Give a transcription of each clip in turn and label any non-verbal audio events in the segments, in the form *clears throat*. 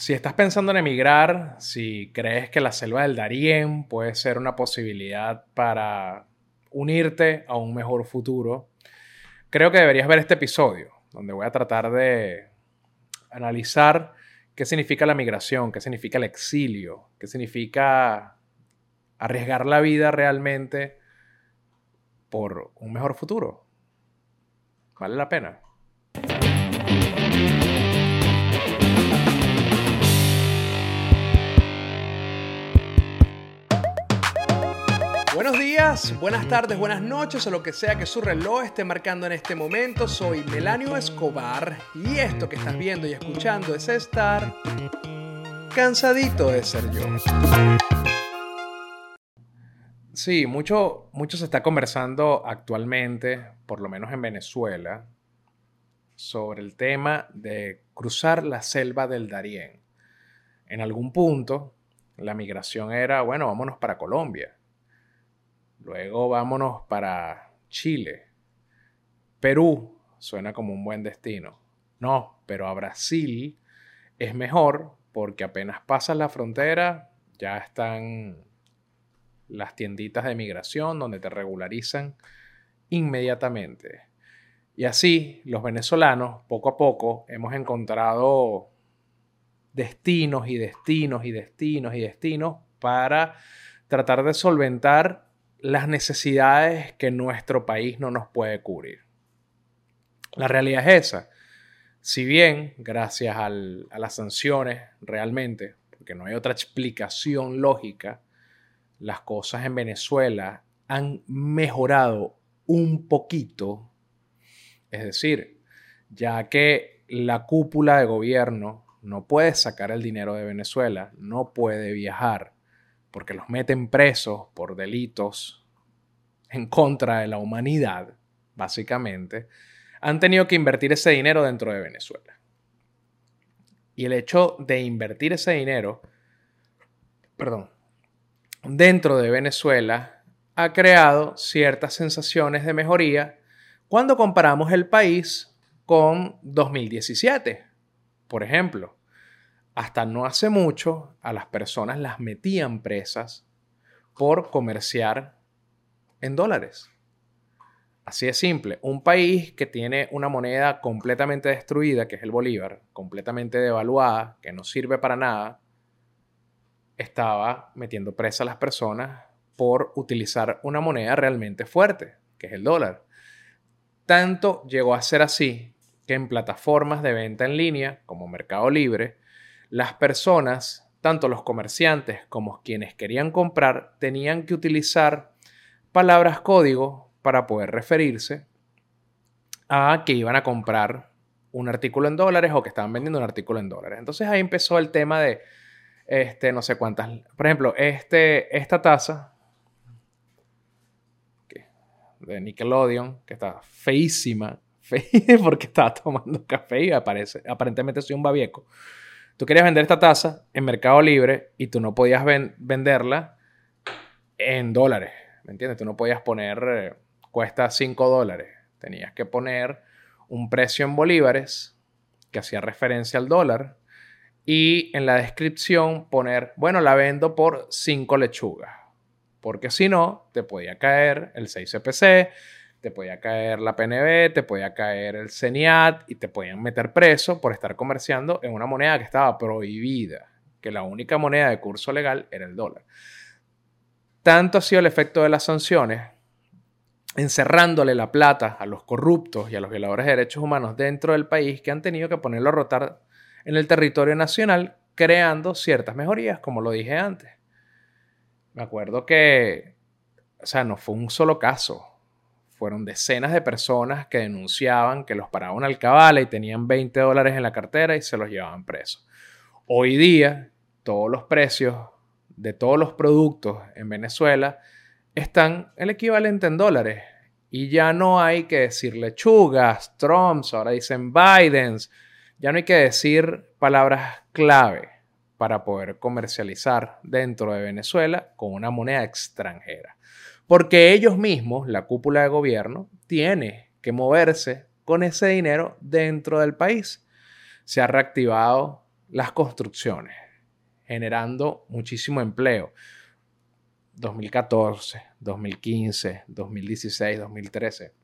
Si estás pensando en emigrar, si crees que la selva del Darién puede ser una posibilidad para unirte a un mejor futuro, creo que deberías ver este episodio, donde voy a tratar de analizar qué significa la migración, qué significa el exilio, qué significa arriesgar la vida realmente por un mejor futuro. ¿Vale la pena? Buenos días, buenas tardes, buenas noches o lo que sea que su reloj esté marcando en este momento. Soy Melanio Escobar y esto que estás viendo y escuchando es estar cansadito de ser yo. Sí, mucho, mucho se está conversando actualmente, por lo menos en Venezuela, sobre el tema de cruzar la selva del Darién. En algún punto, la migración era, bueno, vámonos para Colombia Luego vámonos para Chile. Perú suena como un buen destino. No, pero a Brasil es mejor porque apenas pasas la frontera ya están las tienditas de migración donde te regularizan inmediatamente. Y así los venezolanos poco a poco hemos encontrado destinos y destinos y destinos y destinos para tratar de solventar las necesidades que nuestro país no nos puede cubrir. La realidad es esa. Si bien, gracias a las sanciones realmente, porque no hay otra explicación lógica, las cosas en Venezuela han mejorado un poquito, es decir, ya que la cúpula de gobierno no puede sacar el dinero de Venezuela, no puede viajar, porque los meten presos por delitos en contra de la humanidad, básicamente, han tenido que invertir ese dinero dentro de Venezuela. Y el hecho de invertir ese dinero, perdón, dentro de Venezuela ha creado ciertas sensaciones de mejoría cuando comparamos el país con 2017. Por ejemplo, hasta no hace mucho a las personas las metían presas por comerciar en dólares. Así de simple. Un país que tiene una moneda completamente destruida, que es el Bolívar, completamente devaluada, que no sirve para nada, estaba metiendo presa a las personas por utilizar una moneda realmente fuerte, que es el dólar. Tanto llegó a ser así que en plataformas de venta en línea, como Mercado Libre, las personas, tanto los comerciantes como quienes querían comprar, tenían que utilizar palabras código para poder referirse a que iban a comprar un artículo en dólares o que estaban vendiendo un artículo en dólares. Entonces ahí empezó el tema de, este, no sé cuántas, por ejemplo, este, esta taza de Nickelodeon, que está feísima, *laughs* porque estaba tomando café y aparece, aparentemente soy un babieco. Tú querías vender esta taza en Mercado Libre y tú no podías venderla en dólares. ¿Me entiendes? Tú no podías poner, eh, cuesta 5 dólares. Tenías que poner un precio en bolívares que hacía referencia al dólar y en la descripción poner, bueno, la vendo por 5 lechugas. Porque si no, te podía caer el 6CPC, te podía caer la PNB, te podía caer el CENIAT y te podían meter preso por estar comerciando en una moneda que estaba prohibida, que la única moneda de curso legal era el dólar. Tanto ha sido el efecto de las sanciones, encerrándole la plata a los corruptos y a los violadores de derechos humanos dentro del país, que han tenido que ponerlo a rotar en el territorio nacional, creando ciertas mejorías, como lo dije antes. Me acuerdo que, o sea, no fue un solo caso fueron decenas de personas que denunciaban que los paraban al cabala y tenían 20 dólares en la cartera y se los llevaban presos. Hoy día, todos los precios de todos los productos en Venezuela están el equivalente en dólares. Y ya no hay que decir lechugas, Trumps, ahora dicen Bidens. Ya no hay que decir palabras clave para poder comercializar dentro de Venezuela con una moneda extranjera. Porque ellos mismos, la cúpula de gobierno, tiene que moverse con ese dinero dentro del país. Se ha reactivado las construcciones, generando muchísimo empleo. 2014, 2015, 2016, 2013,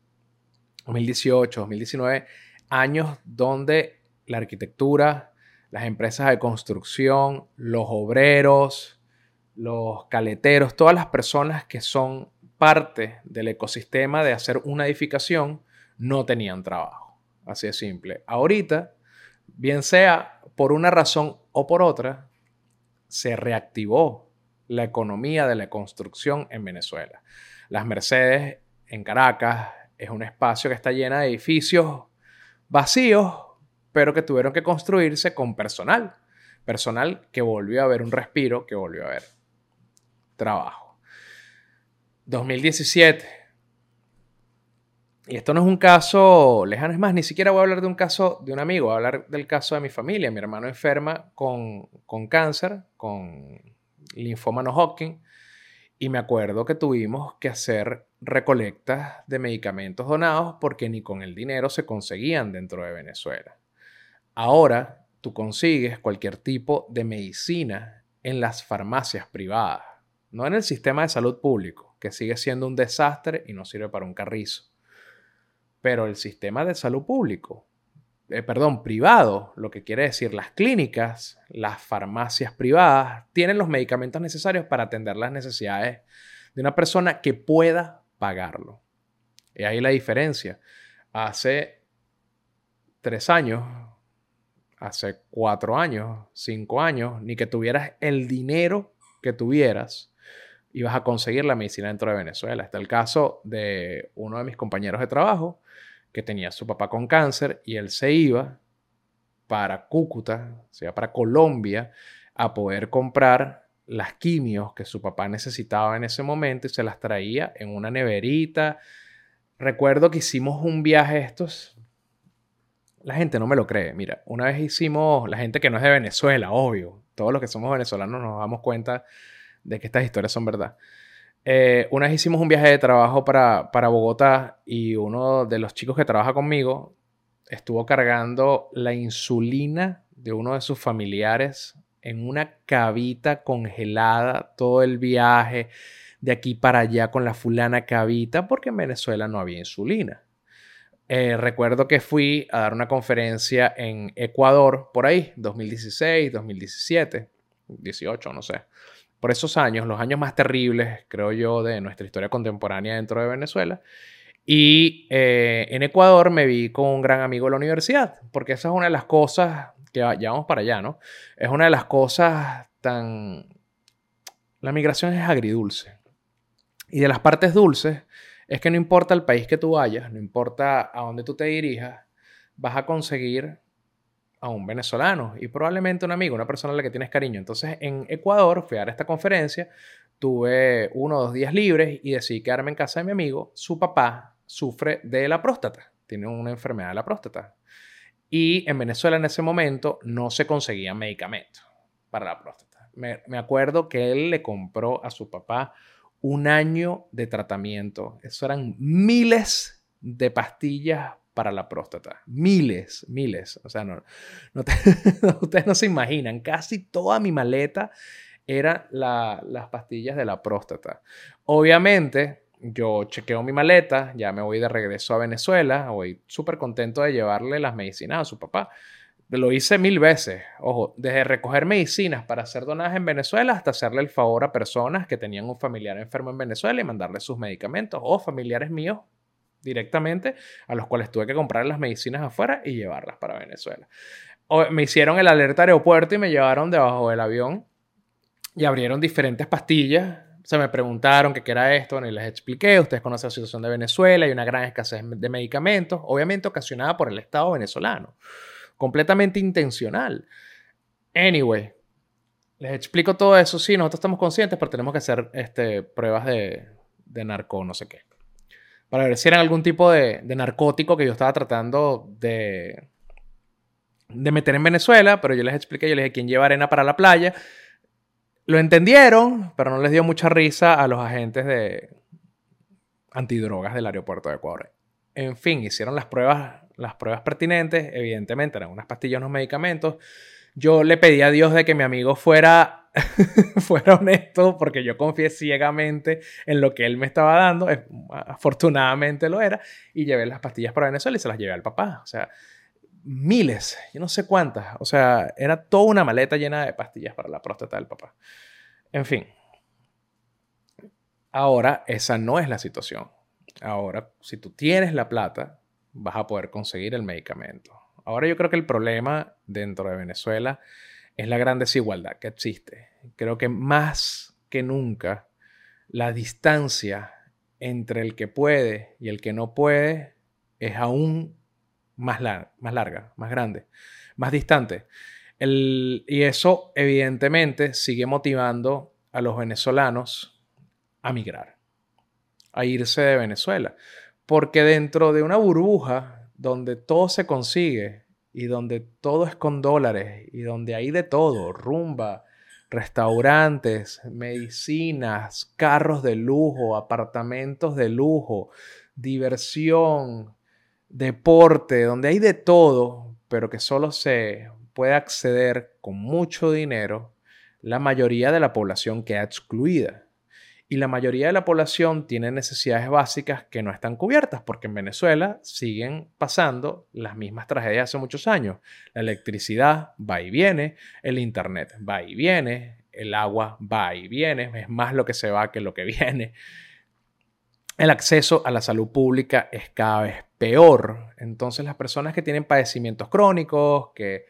2018, 2019, años donde la arquitectura, las empresas de construcción, los obreros, los caleteros, todas las personas que son parte del ecosistema de hacer una edificación, no tenían trabajo. Así de simple. Ahorita, bien sea por una razón o por otra, se reactivó la economía de la construcción en Venezuela. Las Mercedes en Caracas es un espacio que está lleno de edificios vacíos, pero que tuvieron que construirse con personal. Personal que volvió a ver un respiro, que volvió a ver trabajo. 2017. Y esto no es un caso lejano, es más, ni siquiera voy a hablar de un caso de un amigo, voy a hablar del caso de mi familia. Mi hermano enferma con, con cáncer, con linfoma no Hodgkin, y me acuerdo que tuvimos que hacer recolectas de medicamentos donados porque ni con el dinero se conseguían dentro de Venezuela. Ahora tú consigues cualquier tipo de medicina en las farmacias privadas, no en el sistema de salud público, que sigue siendo un desastre y no sirve para un carrizo. Pero el sistema de salud público eh, perdón, privado, lo que quiere decir las clínicas, las farmacias privadas, tienen los medicamentos necesarios para atender las necesidades de una persona que pueda pagarlo. Y ahí la diferencia. Hace tres años, hace cuatro años, cinco años, ni que tuvieras el dinero que tuvieras, ibas a conseguir la medicina dentro de Venezuela. Está el caso de uno de mis compañeros de trabajo que tenía su papá con cáncer y él se iba para Cúcuta, o sea, para Colombia, a poder comprar las quimios que su papá necesitaba en ese momento y se las traía en una neverita. Recuerdo que hicimos un viaje estos. La gente no me lo cree. Mira, una vez hicimos, la gente que no es de Venezuela, obvio, todos los que somos venezolanos nos damos cuenta de que estas historias son verdad. Eh, una vez hicimos un viaje de trabajo para, para Bogotá y uno de los chicos que trabaja conmigo estuvo cargando la insulina de uno de sus familiares en una cabita congelada todo el viaje de aquí para allá con la fulana cabita porque en Venezuela no había insulina. Eh, recuerdo que fui a dar una conferencia en Ecuador por ahí, 2016, 2017, 18, no sé por esos años, los años más terribles, creo yo, de nuestra historia contemporánea dentro de Venezuela. Y eh, en Ecuador me vi con un gran amigo de la universidad, porque esa es una de las cosas que ya vamos para allá, ¿no? Es una de las cosas tan... La migración es agridulce. Y de las partes dulces es que no importa el país que tú vayas, no importa a dónde tú te dirijas, vas a conseguir a un venezolano y probablemente un amigo, una persona a la que tienes cariño. Entonces, en Ecuador fui a dar esta conferencia, tuve uno o dos días libres y decidí quedarme en casa de mi amigo. Su papá sufre de la próstata, tiene una enfermedad de la próstata. Y en Venezuela en ese momento no se conseguían medicamentos para la próstata. Me, me acuerdo que él le compró a su papá un año de tratamiento. Eso eran miles de pastillas para la próstata. Miles, miles. O sea, no, *laughs* ustedes no se imaginan. Casi toda mi maleta eran las pastillas de la próstata. Obviamente, yo chequeo mi maleta, ya me voy de regreso a Venezuela, voy súper contento de llevarle las medicinas a su papá. Lo hice mil veces, ojo, desde recoger medicinas para ser donadas en Venezuela hasta hacerle el favor a personas que tenían un familiar enfermo en Venezuela y mandarle sus medicamentos o familiares míos directamente, a los cuales tuve que comprar las medicinas afuera y llevarlas para Venezuela. me hicieron el alerta aeropuerto y me llevaron debajo del avión y abrieron diferentes pastillas. Se me preguntaron qué era esto, y les expliqué. Ustedes conocen la situación de Venezuela y una gran escasez de medicamentos, obviamente ocasionada por el Estado venezolano. Completamente intencional. Anyway, les explico todo eso. Sí, nosotros estamos conscientes, pero tenemos que hacer este, pruebas de, de narco, no sé qué para ver si era algún tipo de, narcótico que yo estaba tratando de, de meter en Venezuela, pero yo les expliqué, yo les dije, ¿quién lleva arena para la playa? Lo entendieron, pero no les dio mucha risa a los agentes de antidrogas del aeropuerto de Ecuador. En fin, hicieron las pruebas, las pruebas pertinentes, evidentemente eran unas pastillas, unos medicamentos yo le pedí a Dios de que mi amigo fuera, *laughs* fuera honesto porque yo confié ciegamente en lo que él me estaba dando. Afortunadamente lo era. Y llevé las pastillas para Venezuela y se las llevé al papá. O sea, miles, yo no sé cuántas. O sea, era toda una maleta llena de pastillas para la próstata del papá. En fin. Ahora, esa no es la situación. Ahora, si tú tienes la plata, vas a poder conseguir el medicamento. Ahora yo creo que el problema dentro de Venezuela es la gran desigualdad que existe. Creo que más que nunca la distancia entre el que puede y el que no puede es aún más, larga, más grande, más distante. y eso evidentemente sigue motivando a los venezolanos a migrar, a irse de Venezuela. Porque dentro de una burbuja donde todo se consigue y donde todo es con dólares y donde hay de todo, rumba, restaurantes, medicinas, carros de lujo, apartamentos de lujo, diversión, deporte, donde hay de todo, pero que solo se puede acceder con mucho dinero, la mayoría de la población queda excluida y la mayoría de la población tiene necesidades básicas que no están cubiertas, porque en Venezuela siguen pasando las mismas tragedias hace muchos años. La electricidad va y viene, el internet va y viene, el agua va y viene, es más lo que se va que lo que *laughs* viene. El acceso a la salud pública es cada vez peor. Entonces las personas que tienen padecimientos crónicos, que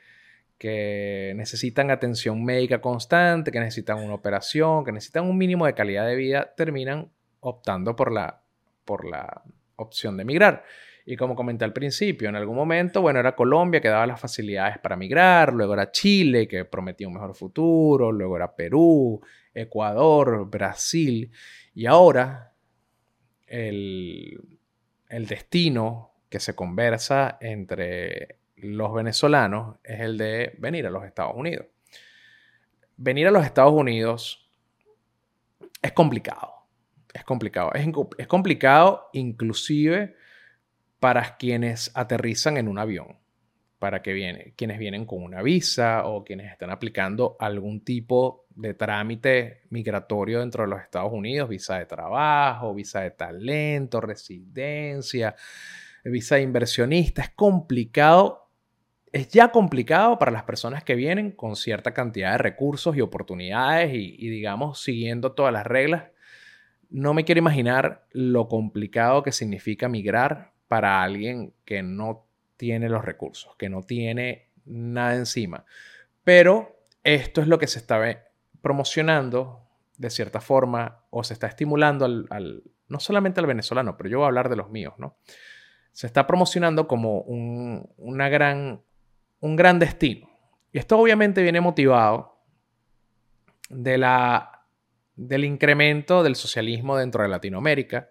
que necesitan atención médica constante, que necesitan una operación, que necesitan un mínimo de calidad de vida, terminan optando por la, por la opción de migrar. Y como comenté al principio, en algún momento, bueno, era Colombia que daba las facilidades para migrar, luego era Chile que prometía un mejor futuro, luego era Perú, Ecuador, Brasil, y ahora el, el destino que se conversa entre los venezolanos es el de venir a los Estados Unidos. Venir a los Estados Unidos es complicado. Es complicado. Es, complicado inclusive para quienes aterrizan en un avión. Para que viene, quienes vienen con una visa o quienes están aplicando algún tipo de trámite migratorio dentro de los Estados Unidos, visa de trabajo, visa de talento, residencia, visa de inversionista. Es complicado es ya complicado para las personas que vienen con cierta cantidad de recursos y oportunidades y, digamos, siguiendo todas las reglas. No me quiero imaginar lo complicado que significa migrar para alguien que no tiene los recursos, que no tiene nada encima. Pero esto es lo que se está promocionando de cierta forma o se está estimulando al, no solamente al venezolano, pero yo voy a hablar de los míos, ¿no? Se está promocionando como una gran un gran destino. Y esto obviamente viene motivado de la, del incremento del socialismo dentro de Latinoamérica.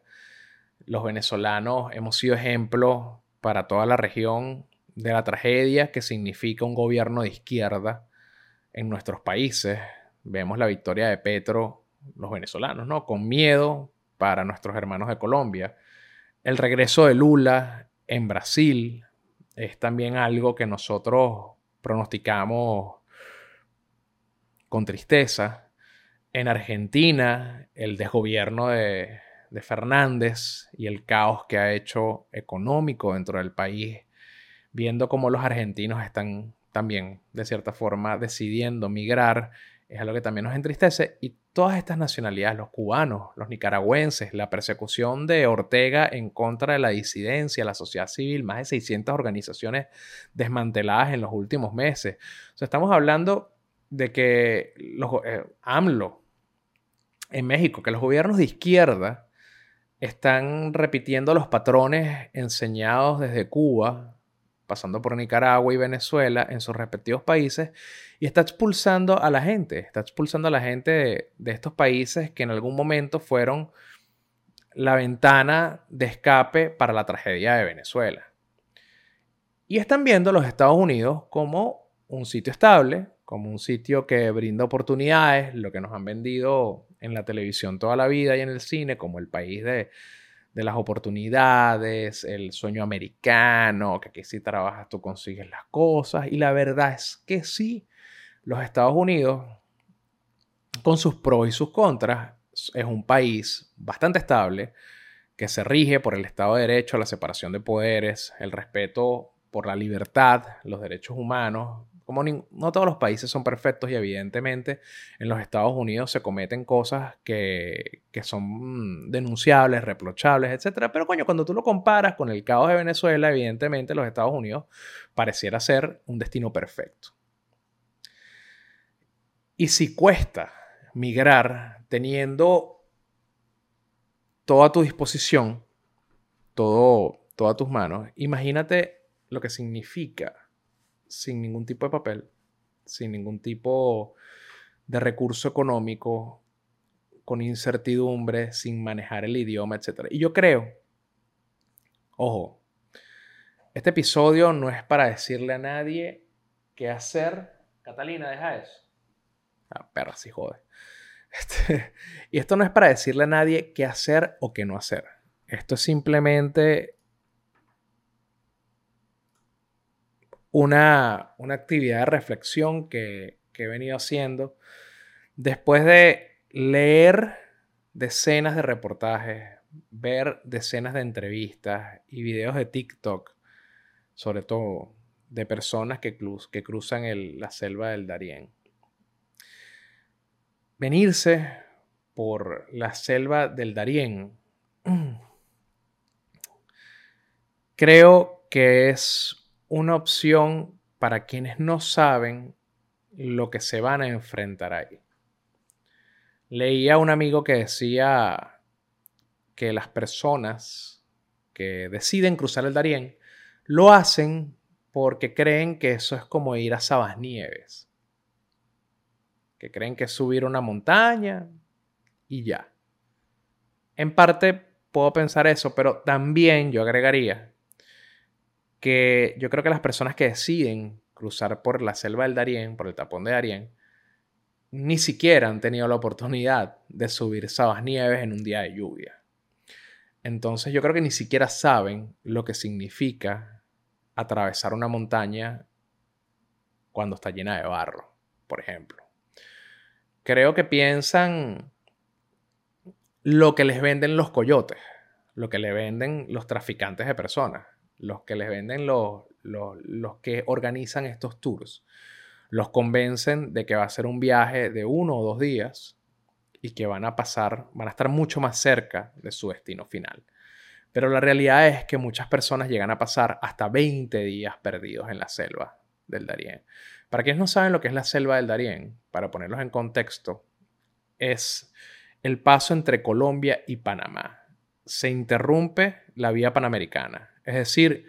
Los venezolanos hemos sido ejemplo para toda la región de la tragedia que significa un gobierno de izquierda en nuestros países. Vemos la victoria de Petro, los venezolanos, ¿no? Con miedo para nuestros hermanos de Colombia. El regreso de Lula en Brasil, es también algo que nosotros pronosticamos con tristeza. En Argentina, el desgobierno de, de Fernández y el caos que ha hecho económico dentro del país, viendo cómo los argentinos están también, de cierta forma, decidiendo migrar es algo que también nos entristece. Y todas estas nacionalidades, los cubanos, los nicaragüenses, la persecución de Ortega en contra de la disidencia, la sociedad civil, más de 600 organizaciones desmanteladas en los últimos meses. O sea, estamos hablando de que los, eh, AMLO en México, que los gobiernos de izquierda están repitiendo los patrones enseñados desde Cuba pasando por Nicaragua y Venezuela en sus respectivos países y está expulsando a la gente, está expulsando a la gente de, estos países que en algún momento fueron la ventana de escape para la tragedia de Venezuela. Y están viendo a los Estados Unidos como un sitio estable, como un sitio que brinda oportunidades, lo que nos han vendido en la televisión toda la vida y en el cine, como el país de, de las oportunidades, el sueño americano, que aquí si trabajas tú consigues las cosas. Y la verdad es que sí, los Estados Unidos, con sus pros y sus contras, es un país bastante estable que se rige por el Estado de Derecho, la separación de poderes, el respeto por la libertad, los derechos humanos. Como no todos los países son perfectos y evidentemente en los Estados Unidos se cometen cosas que, que son denunciables, reprochables, etc. Pero coño, cuando tú lo comparas con el caos de Venezuela, evidentemente los Estados Unidos pareciera ser un destino perfecto. Y si cuesta migrar teniendo todo a tu disposición, todo, todas tus manos, imagínate lo que significa sin ningún tipo de papel, sin ningún tipo de recurso económico, con incertidumbre, sin manejar el idioma, etc. Y yo creo, ojo, este episodio no es para decirle a nadie qué hacer. Catalina, deja eso. Ah, perra, sí jode. *laughs* Este, y esto no es para decirle a nadie qué hacer o qué no hacer. Esto es simplemente una, actividad de reflexión que, he venido haciendo después de leer decenas de reportajes, ver decenas de entrevistas y videos de TikTok, sobre todo de personas que, que cruzan la selva del Darién. Venirse por la selva del Darién, *clears throat* creo que es una opción para quienes no saben lo que se van a enfrentar ahí. Leía a un amigo que decía que las personas que deciden cruzar el Darién lo hacen porque creen que eso es como ir a Sabas Nieves que creen que es subir una montaña y ya. En parte puedo pensar eso, pero también yo agregaría que yo creo que las personas que deciden cruzar por la selva del Darién, por el tapón de Darién, ni siquiera han tenido la oportunidad de subir Sabas Nieves en un día de lluvia. Entonces yo creo que ni siquiera saben lo que significa atravesar una montaña cuando está llena de barro, por ejemplo creo que piensan lo que les venden los coyotes, lo que le venden los traficantes de personas, los que les venden los, los, que organizan estos tours. Los convencen de que va a ser un viaje de uno o dos días y que van a pasar, van a estar mucho más cerca de su destino final. Pero la realidad es que muchas personas llegan a pasar hasta 20 días perdidos en la selva del Darién. Para quienes no saben lo que es la selva del Darién, para ponerlos en contexto, es el paso entre Colombia y Panamá. Se interrumpe la vía panamericana. Es decir,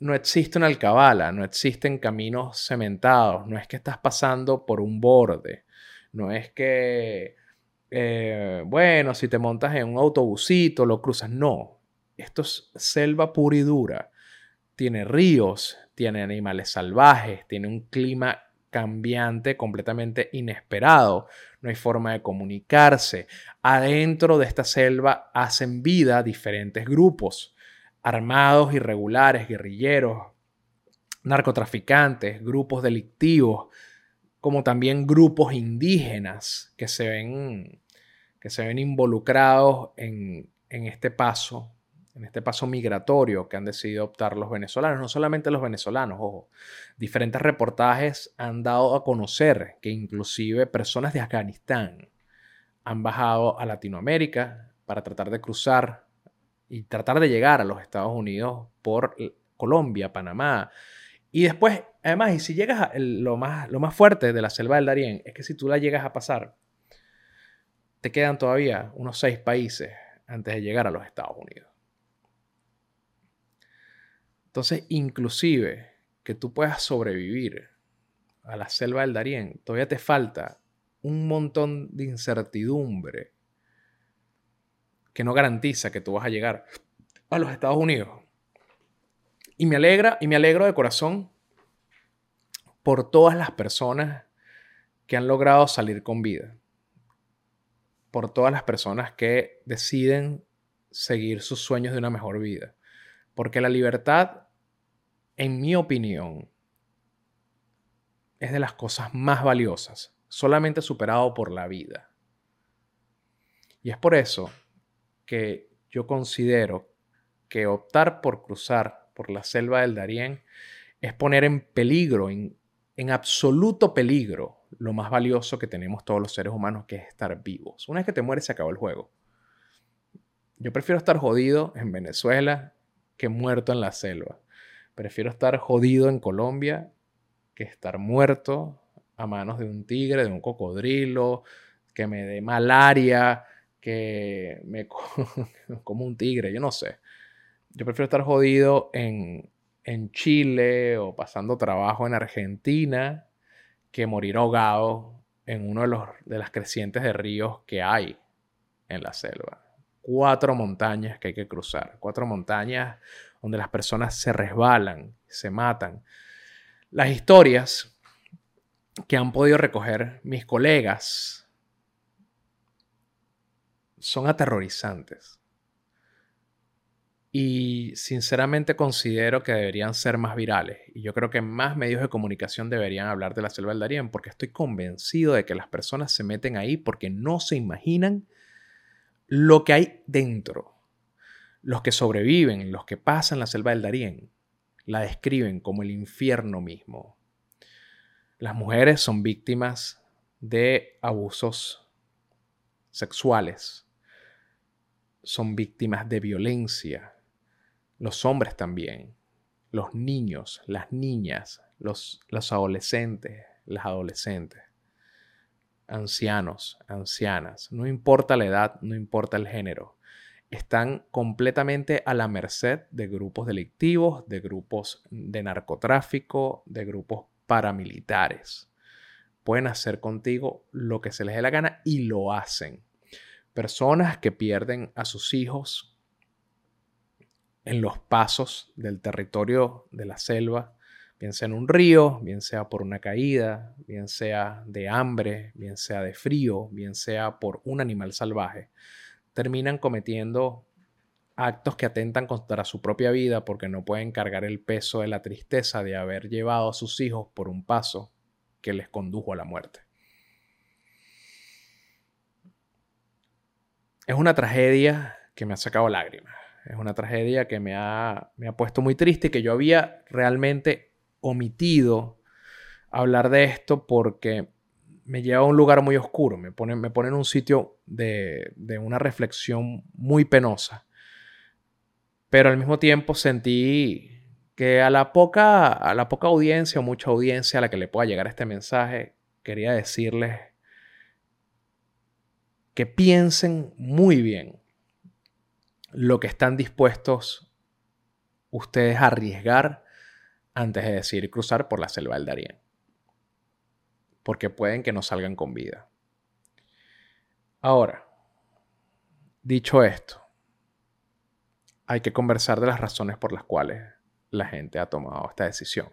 no existe una alcabala, no existen caminos cementados, no es que estás pasando por un borde, no es que, eh, bueno, si te montas en un autobusito, lo cruzas, no. Esto es selva pura y dura. Tiene ríos, tiene animales salvajes, tiene un clima cambiante completamente inesperado, no hay forma de comunicarse. Adentro de esta selva hacen vida diferentes grupos, armados, irregulares, guerrilleros, narcotraficantes, grupos delictivos, como también grupos indígenas que se ven, que se ven involucrados en, en este paso en este paso migratorio que han decidido optar los venezolanos, no solamente los venezolanos, ojo, diferentes reportajes han dado a conocer que inclusive personas de Afganistán han bajado a Latinoamérica para tratar de cruzar y tratar de llegar a los Estados Unidos por Colombia, Panamá. Y después, además, y si llegas a lo, más, lo más fuerte de la selva del Darién, es que si tú la llegas a pasar, te quedan todavía unos seis países antes de llegar a los Estados Unidos. Entonces, inclusive que tú puedas sobrevivir a la selva del Darién, todavía te falta un montón de incertidumbre que no garantiza que tú vas a llegar a los Estados Unidos. Y me alegra y me alegro de corazón por todas las personas que han logrado salir con vida. Por todas las personas que deciden seguir sus sueños de una mejor vida. Porque la libertad, en mi opinión, es de las cosas más valiosas, solamente superado por la vida. Y es por eso que yo considero que optar por cruzar por la selva del Darién es poner en peligro, en, absoluto peligro, lo más valioso que tenemos todos los seres humanos, que es estar vivos. Una vez que te mueres, se acabó el juego. Yo prefiero estar jodido en Venezuela que muerto en la selva. Prefiero estar jodido en Colombia que estar muerto a manos de un tigre, de un cocodrilo, que me dé malaria, que me *laughs* como un tigre, yo no sé. Yo prefiero estar jodido en, en Chile o pasando trabajo en Argentina que morir ahogado en uno de, los, de las crecientes de ríos que hay en la selva. Cuatro montañas que hay que cruzar, cuatro montañas donde las personas se resbalan, se matan. Las historias que han podido recoger mis colegas son aterrorizantes. Y sinceramente considero que deberían ser más virales. Y yo creo que más medios de comunicación deberían hablar de la selva del Darién, porque estoy convencido de que las personas se meten ahí porque no se imaginan lo que hay dentro. Los que sobreviven, los que pasan la selva del Darién, la describen como el infierno mismo. Las mujeres son víctimas de abusos sexuales, son víctimas de violencia, los hombres también, los niños, las niñas, los, los adolescentes, las adolescentes, ancianos, ancianas, no importa la edad, no importa el género, están completamente a la merced de grupos delictivos, de grupos de narcotráfico, de grupos paramilitares. Pueden hacer contigo lo que se les dé la gana y lo hacen. Personas que pierden a sus hijos en los pasos del territorio de la selva, bien sea en un río, bien sea por una caída, bien sea de hambre, bien sea de frío, bien sea por un animal salvaje, terminan cometiendo actos que atentan contra su propia vida porque no pueden cargar el peso de la tristeza de haber llevado a sus hijos por un paso que les condujo a la muerte. Es una tragedia que me ha sacado lágrimas es una tragedia que me ha, me ha puesto muy triste que yo había realmente omitido hablar de esto porque me lleva a un lugar muy oscuro, me pone, me pone en un sitio de, de una reflexión muy penosa. Pero al mismo tiempo sentí que a la poca, a la poca audiencia o mucha audiencia a la que le pueda llegar este mensaje, quería decirles que piensen muy bien lo que están dispuestos ustedes a arriesgar antes de decidir cruzar por la selva del Darién. Porque pueden que no salgan con vida. Ahora, dicho esto, hay que conversar de las razones por las cuales la gente ha tomado esta decisión.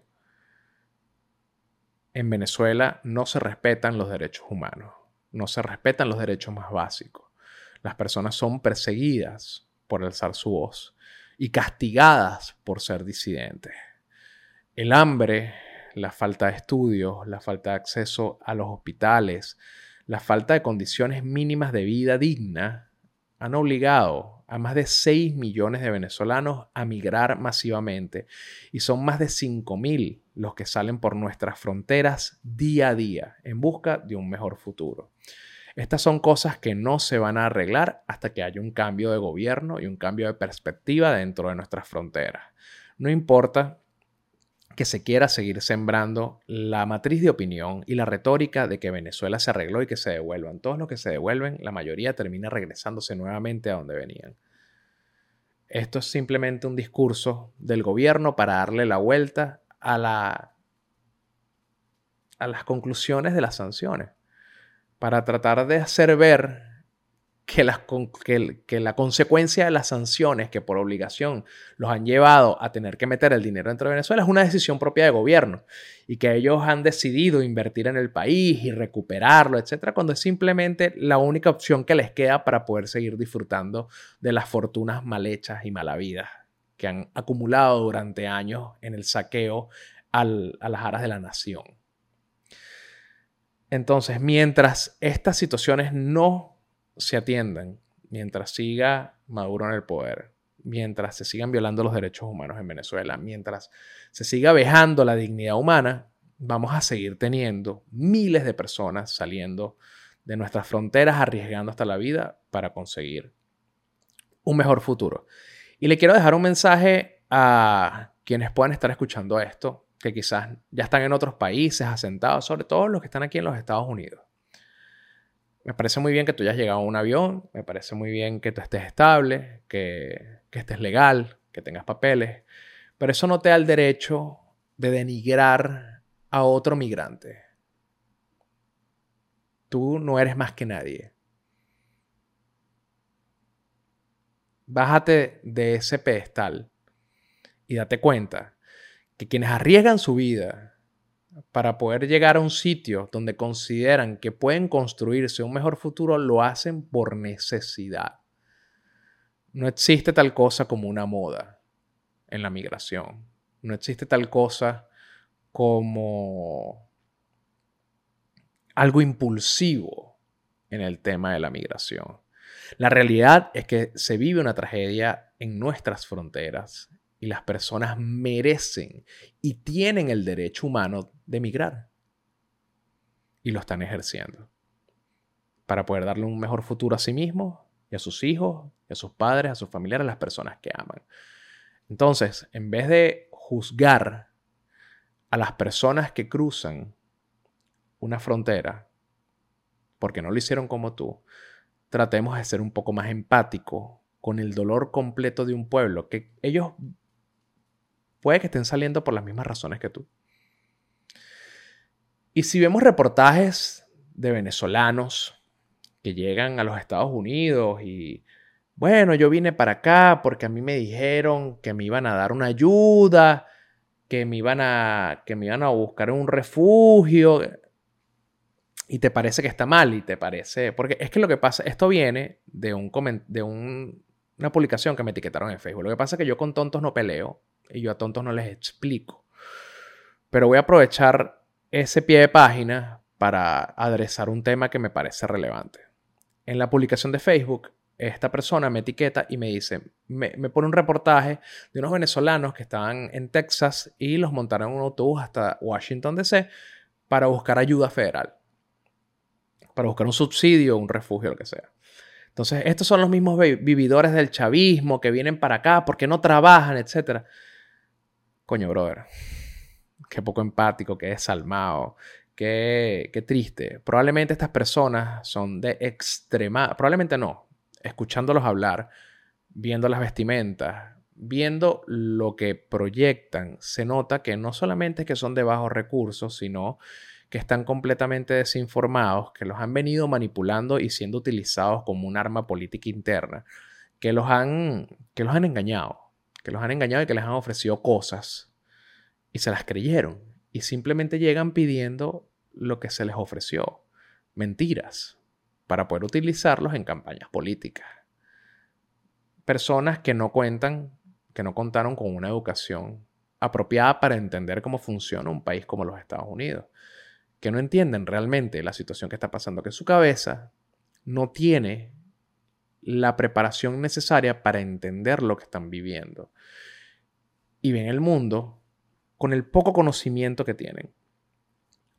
En Venezuela no se respetan los derechos humanos, no se respetan los derechos más básicos. Las personas son perseguidas por alzar su voz y castigadas por ser disidentes. El hambre, la falta de estudios, la falta de acceso a los hospitales, la falta de condiciones mínimas de vida digna han obligado a más de 6 millones de venezolanos a migrar masivamente y son más de 5 mil los que salen por nuestras fronteras día a día en busca de un mejor futuro. Estas son cosas que no se van a arreglar hasta que haya un cambio de gobierno y un cambio de perspectiva dentro de nuestras fronteras. No importa que se quiera seguir sembrando la matriz de opinión y la retórica de que Venezuela se arregló y que se devuelvan. Todos los que se devuelven, la mayoría termina regresándose nuevamente a donde venían. Esto es simplemente un discurso del gobierno para darle la vuelta a, la, a las conclusiones de las sanciones para tratar de hacer ver que la, que, la, consecuencia de las sanciones que por obligación los han llevado a tener que meter el dinero dentro de Venezuela es una decisión propia de gobierno y que ellos han decidido invertir en el país y recuperarlo, etcétera, cuando es simplemente la única opción que les queda para poder seguir disfrutando de las fortunas mal hechas y malavidas que han acumulado durante años en el saqueo a las aras de la nación. Entonces, mientras estas situaciones no se atiendan, mientras siga Maduro en el poder, mientras se sigan violando los derechos humanos en Venezuela, mientras se siga vejando la dignidad humana, vamos a seguir teniendo miles de personas saliendo de nuestras fronteras, arriesgando hasta la vida para conseguir un mejor futuro. Y le quiero dejar un mensaje a quienes puedan estar escuchando esto, que quizás ya están en otros países asentados, sobre todo los que están aquí en los Estados Unidos. Me parece muy bien que tú hayas llegado a un avión, me parece muy bien que tú estés estable, que, que estés legal, que tengas papeles, pero eso no te da el derecho de denigrar a otro migrante. Tú no eres más que nadie. Bájate de ese pedestal y date cuenta que quienes arriesgan su vida para poder llegar a un sitio donde consideran que pueden construirse un mejor futuro, lo hacen por necesidad. No existe tal cosa como una moda en la migración. No existe tal cosa como algo impulsivo en el tema de la migración. La realidad es que se vive una tragedia en nuestras fronteras y las personas merecen y tienen el derecho humano de emigrar. Y lo están ejerciendo. Para poder darle un mejor futuro a sí mismos y a sus hijos, a sus padres, a sus familiares, a las personas que aman. Entonces, en vez de juzgar a las personas que cruzan una frontera porque no lo hicieron como tú, tratemos de ser un poco más empáticos con el dolor completo de un pueblo que ellos puede que estén saliendo por las mismas razones que tú. Y si vemos reportajes de venezolanos que llegan a los Estados Unidos y, bueno, yo vine para acá porque a mí me dijeron que me iban a dar una ayuda, que me iban a, que me iban a buscar un refugio, y te parece que está mal y te parece, porque es que lo que pasa, esto viene de, un, de una publicación que me etiquetaron en Facebook. Lo que pasa es que yo con tontos no peleo y yo a tontos no les explico. Pero voy a aprovechar ese pie de página para adresar un tema que me parece relevante. En la publicación de Facebook, esta persona me etiqueta y me dice, me, pone un reportaje de unos venezolanos que estaban en Texas y los montaron en un autobús hasta Washington, D.C. para buscar ayuda federal, para buscar un subsidio, un refugio, lo que sea. Entonces, estos son los mismos vividores del chavismo que vienen para acá porque no trabajan, etcétera. Coño, brother. Qué poco empático, qué desalmado, qué, qué triste. Probablemente estas personas son de extrema... Probablemente no. Escuchándolos hablar, viendo las vestimentas, viendo lo que proyectan, se nota que no solamente que son de bajos recursos, sino que están completamente desinformados, que los han venido manipulando y siendo utilizados como un arma política interna, que los han, que los han engañado que los han engañado y que les han ofrecido cosas y se las creyeron y simplemente llegan pidiendo lo que se les ofreció, mentiras, para poder utilizarlos en campañas políticas. Personas que no cuentan, que no contaron con una educación apropiada para entender cómo funciona un país como los Estados Unidos, que no entienden realmente la situación que está pasando, que su cabeza no tiene la preparación necesaria para entender lo que están viviendo. Y ven el mundo con el poco conocimiento que tienen,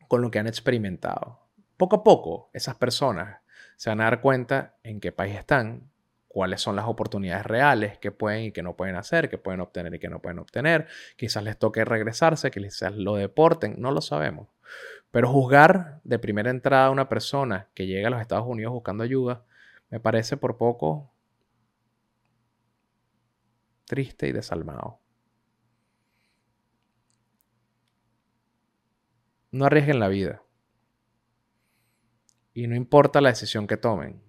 con lo que han experimentado. Poco a poco, esas personas se van a dar cuenta en qué país están, cuáles son las oportunidades reales que pueden y que no pueden hacer, que pueden obtener y que no pueden obtener. Quizás les toque regresarse, quizás lo deporten, no lo sabemos. Pero juzgar de primera entrada a una persona que llega a los Estados Unidos buscando ayuda me parece por poco triste y desalmado. No arriesguen la vida. Y no importa la decisión que tomen,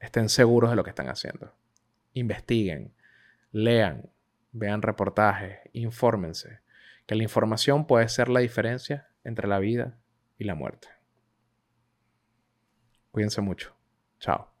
estén seguros de lo que están haciendo. Investiguen, lean, vean reportajes, infórmense, que la información puede ser la diferencia entre la vida y la muerte. Cuídense mucho. Ciao.